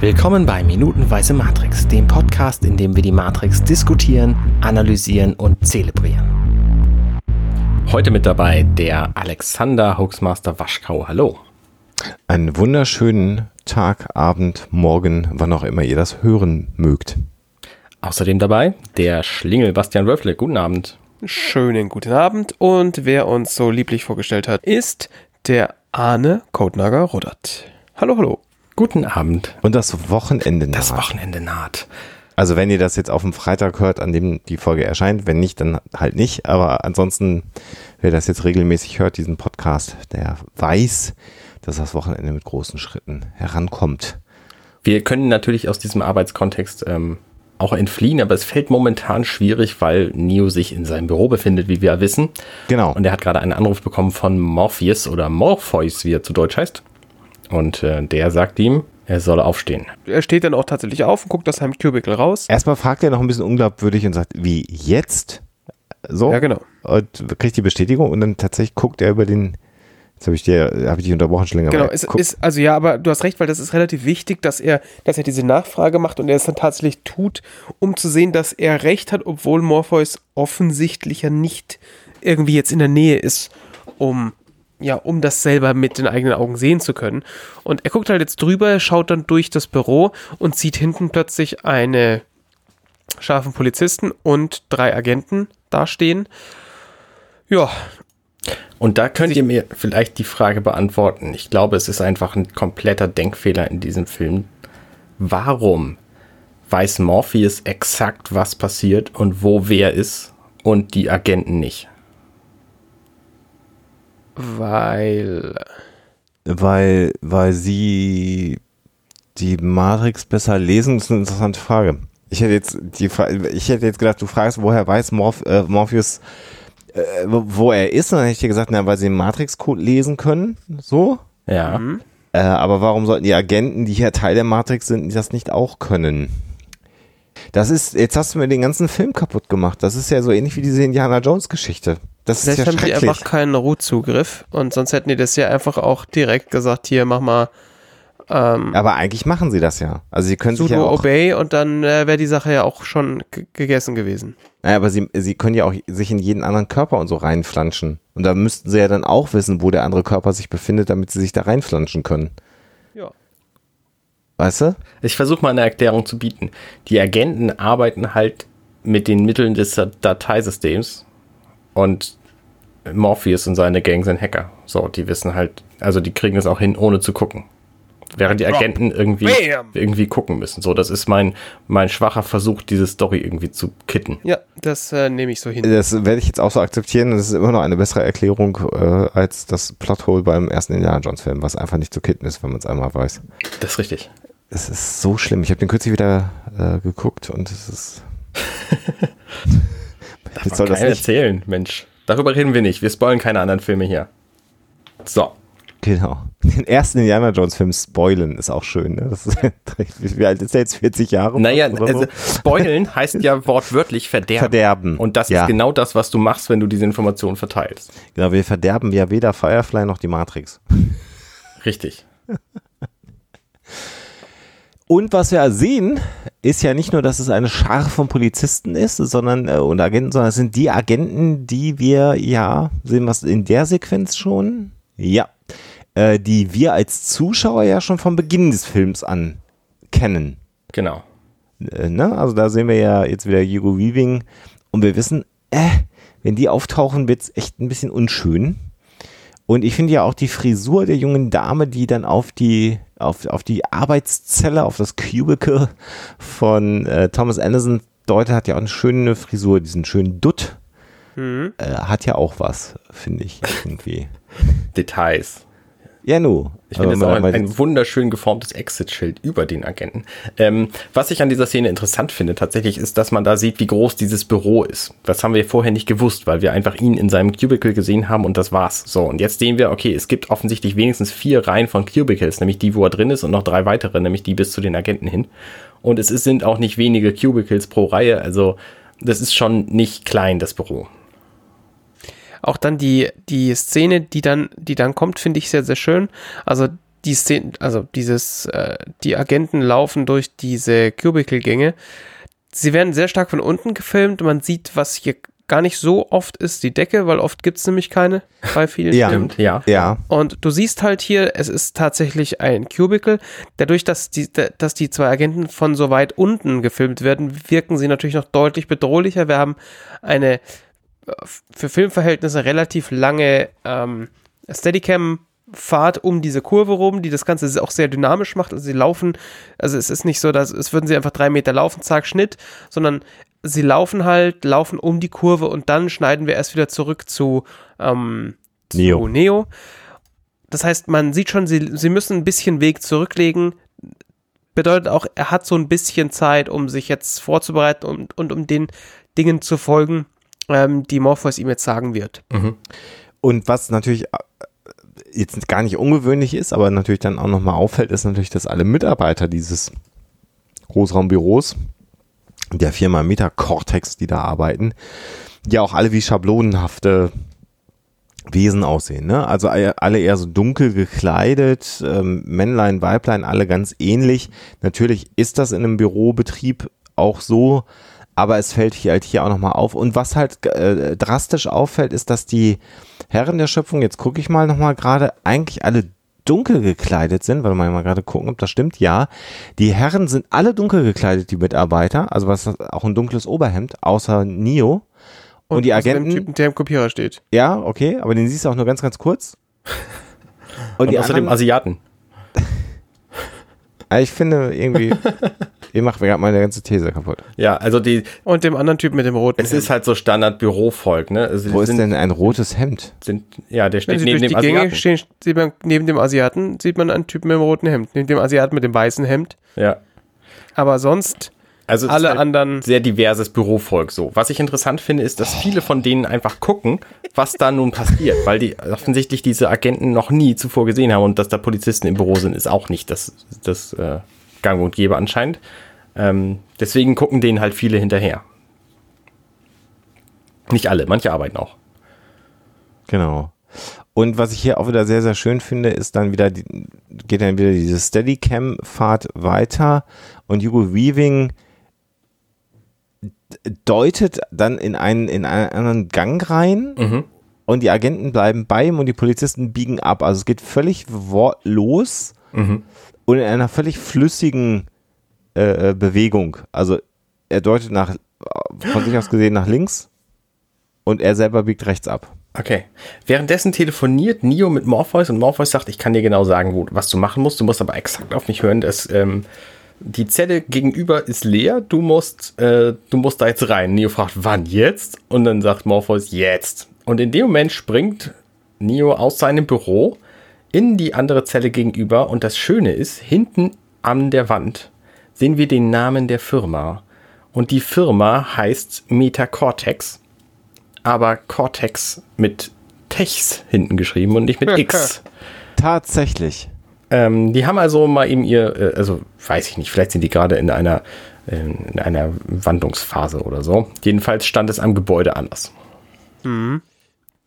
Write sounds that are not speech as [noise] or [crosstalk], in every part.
Willkommen bei Minutenweise Matrix, dem Podcast, in dem wir die Matrix diskutieren, analysieren und zelebrieren. Heute mit dabei der Alexander Hoaxmaster Waschkau. Hallo. Einen wunderschönen Tag, Abend, Morgen, wann auch immer ihr das hören mögt. Außerdem dabei der Schlingel Bastian Wölfle. Guten Abend. Schönen guten Abend und wer uns so lieblich vorgestellt hat, ist der Arne Codenager Ruddert. Hallo, hallo. Guten Abend. Und das Wochenende naht. Das Wochenende naht. Also wenn ihr das jetzt auf dem Freitag hört, an dem die Folge erscheint, wenn nicht, dann halt nicht. Aber ansonsten, wer das jetzt regelmäßig hört, diesen Podcast, der weiß, dass das Wochenende mit großen Schritten herankommt. Wir können natürlich aus diesem Arbeitskontext ähm, auch entfliehen, aber es fällt momentan schwierig, weil Neo sich in seinem Büro befindet, wie wir wissen. Genau. Und er hat gerade einen Anruf bekommen von Morpheus oder Morpheus, wie er zu Deutsch heißt. Und äh, der sagt ihm, er solle aufstehen. Er steht dann auch tatsächlich auf und guckt aus seinem Cubicle raus. Erstmal fragt er noch ein bisschen unglaubwürdig und sagt, wie jetzt? So. Ja, genau. Und kriegt die Bestätigung und dann tatsächlich guckt er über den Jetzt habe ich dir, habe ich dich unterbrochen schon länger. Genau, es ist, also ja, aber du hast recht, weil das ist relativ wichtig, dass er, dass er diese Nachfrage macht und er es dann tatsächlich tut, um zu sehen, dass er recht hat, obwohl Morpheus offensichtlich ja nicht irgendwie jetzt in der Nähe ist, um ja, um das selber mit den eigenen Augen sehen zu können. Und er guckt halt jetzt drüber, schaut dann durch das Büro und sieht hinten plötzlich eine scharfen Polizisten und drei Agenten dastehen. Ja, und da könnt ihr mir vielleicht die Frage beantworten. Ich glaube, es ist einfach ein kompletter Denkfehler in diesem Film. Warum weiß Morpheus exakt, was passiert und wo wer ist und die Agenten nicht? Weil. Weil, weil sie die Matrix besser lesen, das ist eine interessante Frage. Ich hätte jetzt die ich hätte jetzt gedacht, du fragst, woher weiß Morph äh, Morpheus äh, wo er ist. Und dann hätte ich dir gesagt, na, weil sie den Matrix-Code lesen können. So. Ja. Mhm. Äh, aber warum sollten die Agenten, die hier Teil der Matrix sind, das nicht auch können? Das ist, jetzt hast du mir den ganzen Film kaputt gemacht. Das ist ja so ähnlich wie diese Indiana Jones Geschichte. Das Vielleicht ist ja haben die einfach keinen Root-Zugriff und sonst hätten die das ja einfach auch direkt gesagt, hier mach mal ähm, Aber eigentlich machen sie das ja. Also sie können Sudo sich ja auch, Obey und dann äh, wäre die Sache ja auch schon gegessen gewesen. Naja, aber sie, sie können ja auch sich in jeden anderen Körper und so reinflanschen. Und da müssten sie ja dann auch wissen, wo der andere Körper sich befindet, damit sie sich da reinflanschen können. Ja. Weißt du? Ich versuche mal eine Erklärung zu bieten. Die Agenten arbeiten halt mit den Mitteln des Dateisystems und Morpheus und seine Gang sind Hacker. So, die wissen halt, also die kriegen es auch hin, ohne zu gucken während die Agenten irgendwie, irgendwie gucken müssen. So, das ist mein, mein schwacher Versuch, diese Story irgendwie zu kitten. Ja, das äh, nehme ich so hin. Das werde ich jetzt auch so akzeptieren. Das ist immer noch eine bessere Erklärung äh, als das Plothole beim ersten Indiana Jones Film, was einfach nicht zu kitten ist, wenn man es einmal weiß. Das ist richtig. Es ist so schlimm. Ich habe den kürzlich wieder äh, geguckt und es ist. [laughs] Darf soll das nicht erzählen, Mensch. Darüber reden wir nicht. Wir spoilen keine anderen Filme hier. So. Genau. Den ersten Indiana Jones Film spoilen ist auch schön. Ne? Das ist, [laughs] wie alt ist der jetzt? 40 Jahre? Naja, also spoilen [laughs] heißt ja wortwörtlich verderben. Verderben. Und das ja. ist genau das, was du machst, wenn du diese Information verteilst. Genau, wir verderben ja weder Firefly noch die Matrix. Richtig. [laughs] Und was wir sehen, ist ja nicht nur, dass es eine Schar von Polizisten ist, sondern äh, und Agenten, sondern es sind die Agenten, die wir ja sehen, was in der Sequenz schon. Ja, äh, die wir als Zuschauer ja schon vom Beginn des Films an kennen. Genau. Äh, ne? Also da sehen wir ja jetzt wieder Hugo Weaving und wir wissen, äh, wenn die auftauchen, wird es echt ein bisschen unschön. Und ich finde ja auch die Frisur der jungen Dame, die dann auf die, auf, auf die Arbeitszelle, auf das Cubicle von äh, Thomas Anderson deutet, hat ja auch eine schöne Frisur, diesen schönen Dutt. Mhm. Äh, hat ja auch was, finde ich, irgendwie. [laughs] Details. Ja, nu. Ich finde es auch ein, ein, wunderschön geformtes Exit-Schild über den Agenten. Ähm, was ich an dieser Szene interessant finde, tatsächlich, ist, dass man da sieht, wie groß dieses Büro ist. Das haben wir vorher nicht gewusst, weil wir einfach ihn in seinem Cubicle gesehen haben und das war's. So, und jetzt sehen wir, okay, es gibt offensichtlich wenigstens vier Reihen von Cubicles, nämlich die, wo er drin ist und noch drei weitere, nämlich die bis zu den Agenten hin. Und es ist, sind auch nicht wenige Cubicles pro Reihe, also das ist schon nicht klein, das Büro auch dann die, die Szene, die dann, die dann kommt, finde ich sehr, sehr schön. Also die Szene, also dieses, äh, die Agenten laufen durch diese Cubicle-Gänge. Sie werden sehr stark von unten gefilmt. Man sieht, was hier gar nicht so oft ist, die Decke, weil oft gibt es nämlich keine bei vielen Ja. Filmen. ja. Ja. Und du siehst halt hier, es ist tatsächlich ein Cubicle. Dadurch, dass die, dass die zwei Agenten von so weit unten gefilmt werden, wirken sie natürlich noch deutlich bedrohlicher. Wir haben eine äh, für Filmverhältnisse relativ lange ähm, Steadicam-Fahrt um diese Kurve rum, die das Ganze auch sehr dynamisch macht. Also sie laufen, also es ist nicht so, dass es würden sie einfach drei Meter laufen, zack, Schnitt, sondern sie laufen halt, laufen um die Kurve und dann schneiden wir erst wieder zurück zu, ähm, zu Neo. Neo. Das heißt, man sieht schon, sie, sie müssen ein bisschen Weg zurücklegen. Bedeutet auch, er hat so ein bisschen Zeit, um sich jetzt vorzubereiten und, und um den Dingen zu folgen, ähm, die Morpheus ihm jetzt sagen wird. Und was natürlich äh, jetzt gar nicht ungewöhnlich ist, aber natürlich dann auch nochmal auffällt, ist natürlich, dass alle Mitarbeiter dieses Großraumbüros der Firma Metacortex, die da arbeiten, ja auch alle wie schablonenhafte Wesen aussehen. Ne? Also alle eher so dunkel gekleidet, ähm, Männlein, Weiblein, alle ganz ähnlich. Natürlich ist das in einem Bürobetrieb auch so, aber es fällt hier halt hier auch nochmal auf. Und was halt äh, drastisch auffällt, ist, dass die Herren der Schöpfung, jetzt gucke ich mal nochmal gerade, eigentlich alle dunkel gekleidet sind, weil wir mal gerade gucken, ob das stimmt. Ja, die Herren sind alle dunkel gekleidet, die Mitarbeiter, also was auch ein dunkles Oberhemd, außer Neo. Und, die außer dem Agenten, Typen, der im Kopierer steht. ja, okay, aber den siehst du auch nur ganz, ganz kurz. [laughs] Und, Und die außerdem anderen, Asiaten. [laughs] Ich finde irgendwie, [laughs] ihr macht mir gerade meine ganze These kaputt. Ja, also die, Und dem anderen Typen mit dem roten. es ist halt so Standard-Bürovolk, ne? Also Wo ist sind, denn ein rotes Hemd? Sind, ja, der Wenn steht sie neben durch dem die Gänge Asiaten. stehen, sieht man neben dem Asiaten, sieht man einen Typen mit dem roten Hemd. Neben dem Asiaten mit dem weißen Hemd. Ja. Aber sonst Also es alle ist halt anderen. sehr diverses Bürovolk so. Was ich interessant finde, ist, dass viele von denen einfach gucken, was da nun passiert, weil die offensichtlich diese Agenten noch nie zuvor gesehen haben und dass da Polizisten im Büro sind, ist auch nicht das, das äh, Gang und Gäbe anscheinend. Ähm, deswegen gucken denen halt viele hinterher. Nicht alle, manche arbeiten auch. Genau. Und was ich hier auch wieder sehr, sehr schön finde, ist dann wieder, die, geht dann wieder diese Steadicam-Fahrt weiter und Hugo Weaving deutet dann in einen, in einen anderen Gang rein und die Agenten bleiben bei ihm und die Polizisten biegen ab. Also es geht völlig wortlos und in einer völlig flüssigen äh, äh, Bewegung. Also er deutet nach, von sich aus gesehen nach links und er selber biegt rechts ab. Okay. Währenddessen telefoniert Neo mit Morpheus und Morpheus sagt, ich kann dir genau sagen, wo, was du machen musst. Du musst aber exakt auf mich hören, dass ähm, die Zelle gegenüber ist leer. Du musst, äh, du musst da jetzt rein. Neo fragt, wann jetzt? Und dann sagt Morpheus, jetzt. Und in dem Moment springt Neo aus seinem Büro in die andere Zelle gegenüber. Und das Schöne ist, hinten an der Wand sehen wir den Namen der Firma. Und die Firma heißt Metacortex aber Cortex mit Techs hinten geschrieben und nicht mit X. [laughs] Tatsächlich. ähm, die haben also mal eben ihr, äh, also weiß ich nicht, vielleicht sind die gerade in einer, äh, in einer Wandlungsphase oder so. Jedenfalls stand es am Gebäude anders.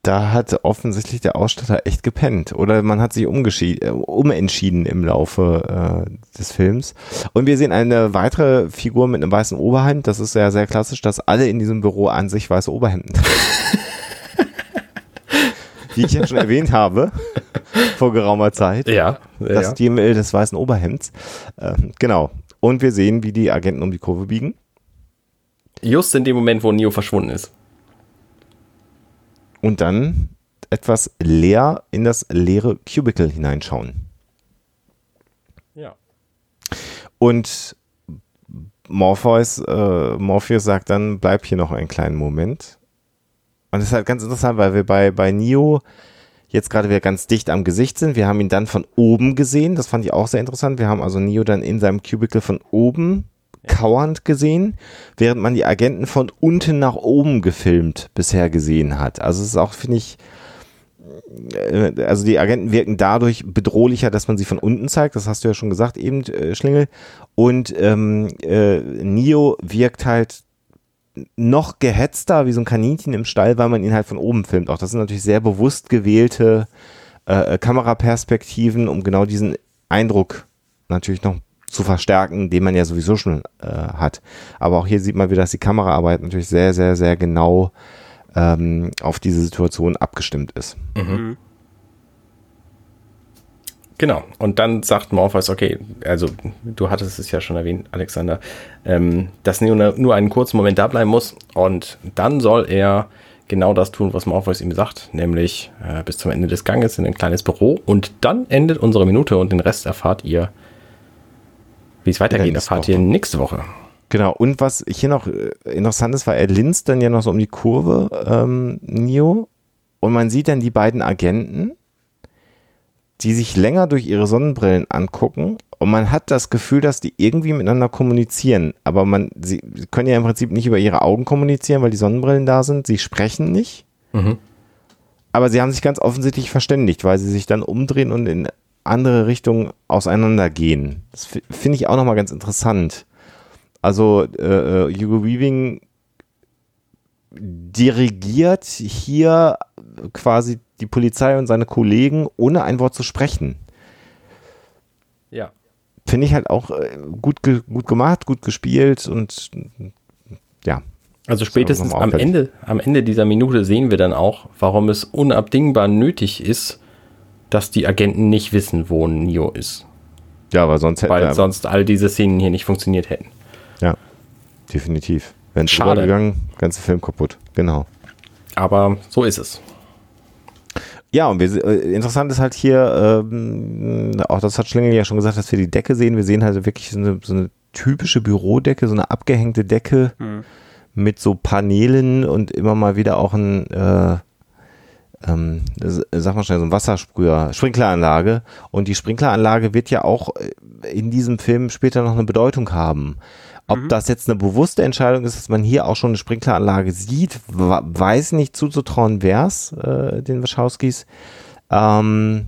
Da hat offensichtlich der Ausstatter echt gepennt. Oder man hat sich äh, umentschieden im Laufe äh, des Films. Und wir sehen eine weitere Figur mit einem weißen Oberhemd. Das ist ja sehr klassisch, dass alle in diesem Büro an sich weiße Oberhemden tragen. [laughs] Wie ich ja schon erwähnt habe, vor geraumer Zeit. Ja, Das Stilmittel des weißen Oberhemds. Ähm, genau. Und wir sehen, wie die Agenten um die Kurve biegen. Just in dem Moment, wo Neo verschwunden ist. Und dann etwas leer in das leere Cubicle hineinschauen. Ja. Und Morpheus, äh, Morpheus sagt dann, bleib hier noch einen kleinen Moment. Und das ist halt ganz interessant, weil wir bei, bei Neo jetzt gerade wieder ganz dicht am Gesicht sind. Wir haben ihn dann von oben gesehen. Das fand ich auch sehr interessant. Wir haben also Neo dann in seinem Cubicle von oben kauernd gesehen, während man die Agenten von unten nach oben gefilmt bisher gesehen hat. Also es ist auch, finde ich, äh, also die Agenten wirken dadurch bedrohlicher, dass man sie von unten zeigt. Das hast du ja schon gesagt, eben, äh, Schlingel. Und ähm, äh, Neo wirkt halt noch gehetzter, wie so ein Kaninchen im Stall, weil man ihn halt von oben filmt. Auch das sind natürlich sehr bewusst gewählte äh, Kameraperspektiven, um genau diesen Eindruck natürlich noch zu verstärken, den man ja sowieso schon äh, hat. Aber auch hier sieht man wieder, dass die Kameraarbeit natürlich sehr, sehr, sehr genau ähm, auf diese Situation abgestimmt ist. Mhm. Genau. Und dann sagt Morpheus, okay, also du hattest es ja schon erwähnt, Alexander, ähm, dass Neo nur einen kurzen Moment da bleiben muss und dann soll er genau das tun, was Morpheus ihm sagt, nämlich äh, bis zum Ende des Ganges in ein kleines Büro und dann endet unsere Minute und den Rest erfahrt ihr, wie es weitergeht, erfahrt ihr nächste Woche. Genau, und was hier noch äh, interessant ist, war, er linst dann ja noch so um die Kurve, ähm, Neo, und man sieht dann die beiden Agenten, die sich länger durch ihre Sonnenbrillen angucken und man hat das Gefühl, dass die irgendwie miteinander kommunizieren. Aber man, sie können ja im Prinzip nicht über ihre Augen kommunizieren, weil die Sonnenbrillen da sind. Sie sprechen nicht. Mhm. Aber sie haben sich ganz offensichtlich verständigt, weil sie sich dann umdrehen und in andere Richtungen auseinandergehen. Das finde ich auch nochmal ganz interessant. Also äh, äh, Hugo Weaving dirigiert hier quasi die Polizei und seine Kollegen, ohne ein Wort zu sprechen. Ja. Finde ich halt auch äh, gut, gut gemacht, gut gespielt und ja. Also spätestens am Ende, am Ende dieser Minute sehen wir dann auch, warum es unabdingbar nötig ist, dass die Agenten nicht wissen, wo Neo ist. Ja, weil sonst hätte Weil sonst all diese Szenen hier nicht funktioniert hätten. Ja, definitiv. Wenn es gegangen, ganze Film kaputt. Genau. Aber so ist es. Ja, und wir, äh, interessant ist halt hier, ähm, auch das hat Schlingel ja schon gesagt, dass wir die Decke sehen. Wir sehen halt wirklich so eine, so eine typische Bürodecke, so eine abgehängte Decke mhm. mit so Paneelen und immer mal wieder auch ein, äh, ähm, sag mal schnell, so ein Wassersprüher, Sprinkleranlage. Und die Sprinkleranlage wird ja auch äh, in diesem Film später noch eine Bedeutung haben. Ob mhm. das jetzt eine bewusste Entscheidung ist, dass man hier auch schon eine Sprinkleranlage sieht, weiß nicht zuzutrauen wär's, äh, den Wachowskis. Ähm,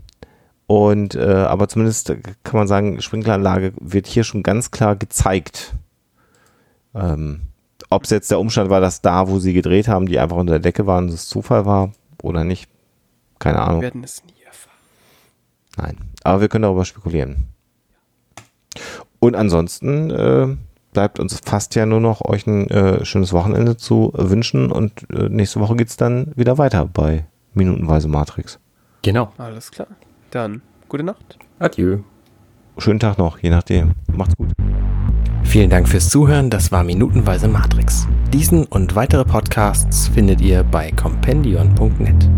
und äh, aber zumindest kann man sagen, Sprinkleranlage wird hier schon ganz klar gezeigt. Ähm, Ob es jetzt der Umstand war, dass da, wo sie gedreht haben, die einfach unter der Decke waren, das Zufall war oder nicht, keine Ahnung. Wir werden es nie erfahren. Nein, aber wir können darüber spekulieren. Und ansonsten äh, bleibt uns fast ja nur noch euch ein äh, schönes Wochenende zu wünschen und äh, nächste Woche geht es dann wieder weiter bei Minutenweise Matrix. Genau. Alles klar. Dann gute Nacht. Adieu. Schönen Tag noch, je nachdem. Macht's gut. Vielen Dank fürs Zuhören. Das war Minutenweise Matrix. Diesen und weitere Podcasts findet ihr bei compendion.net.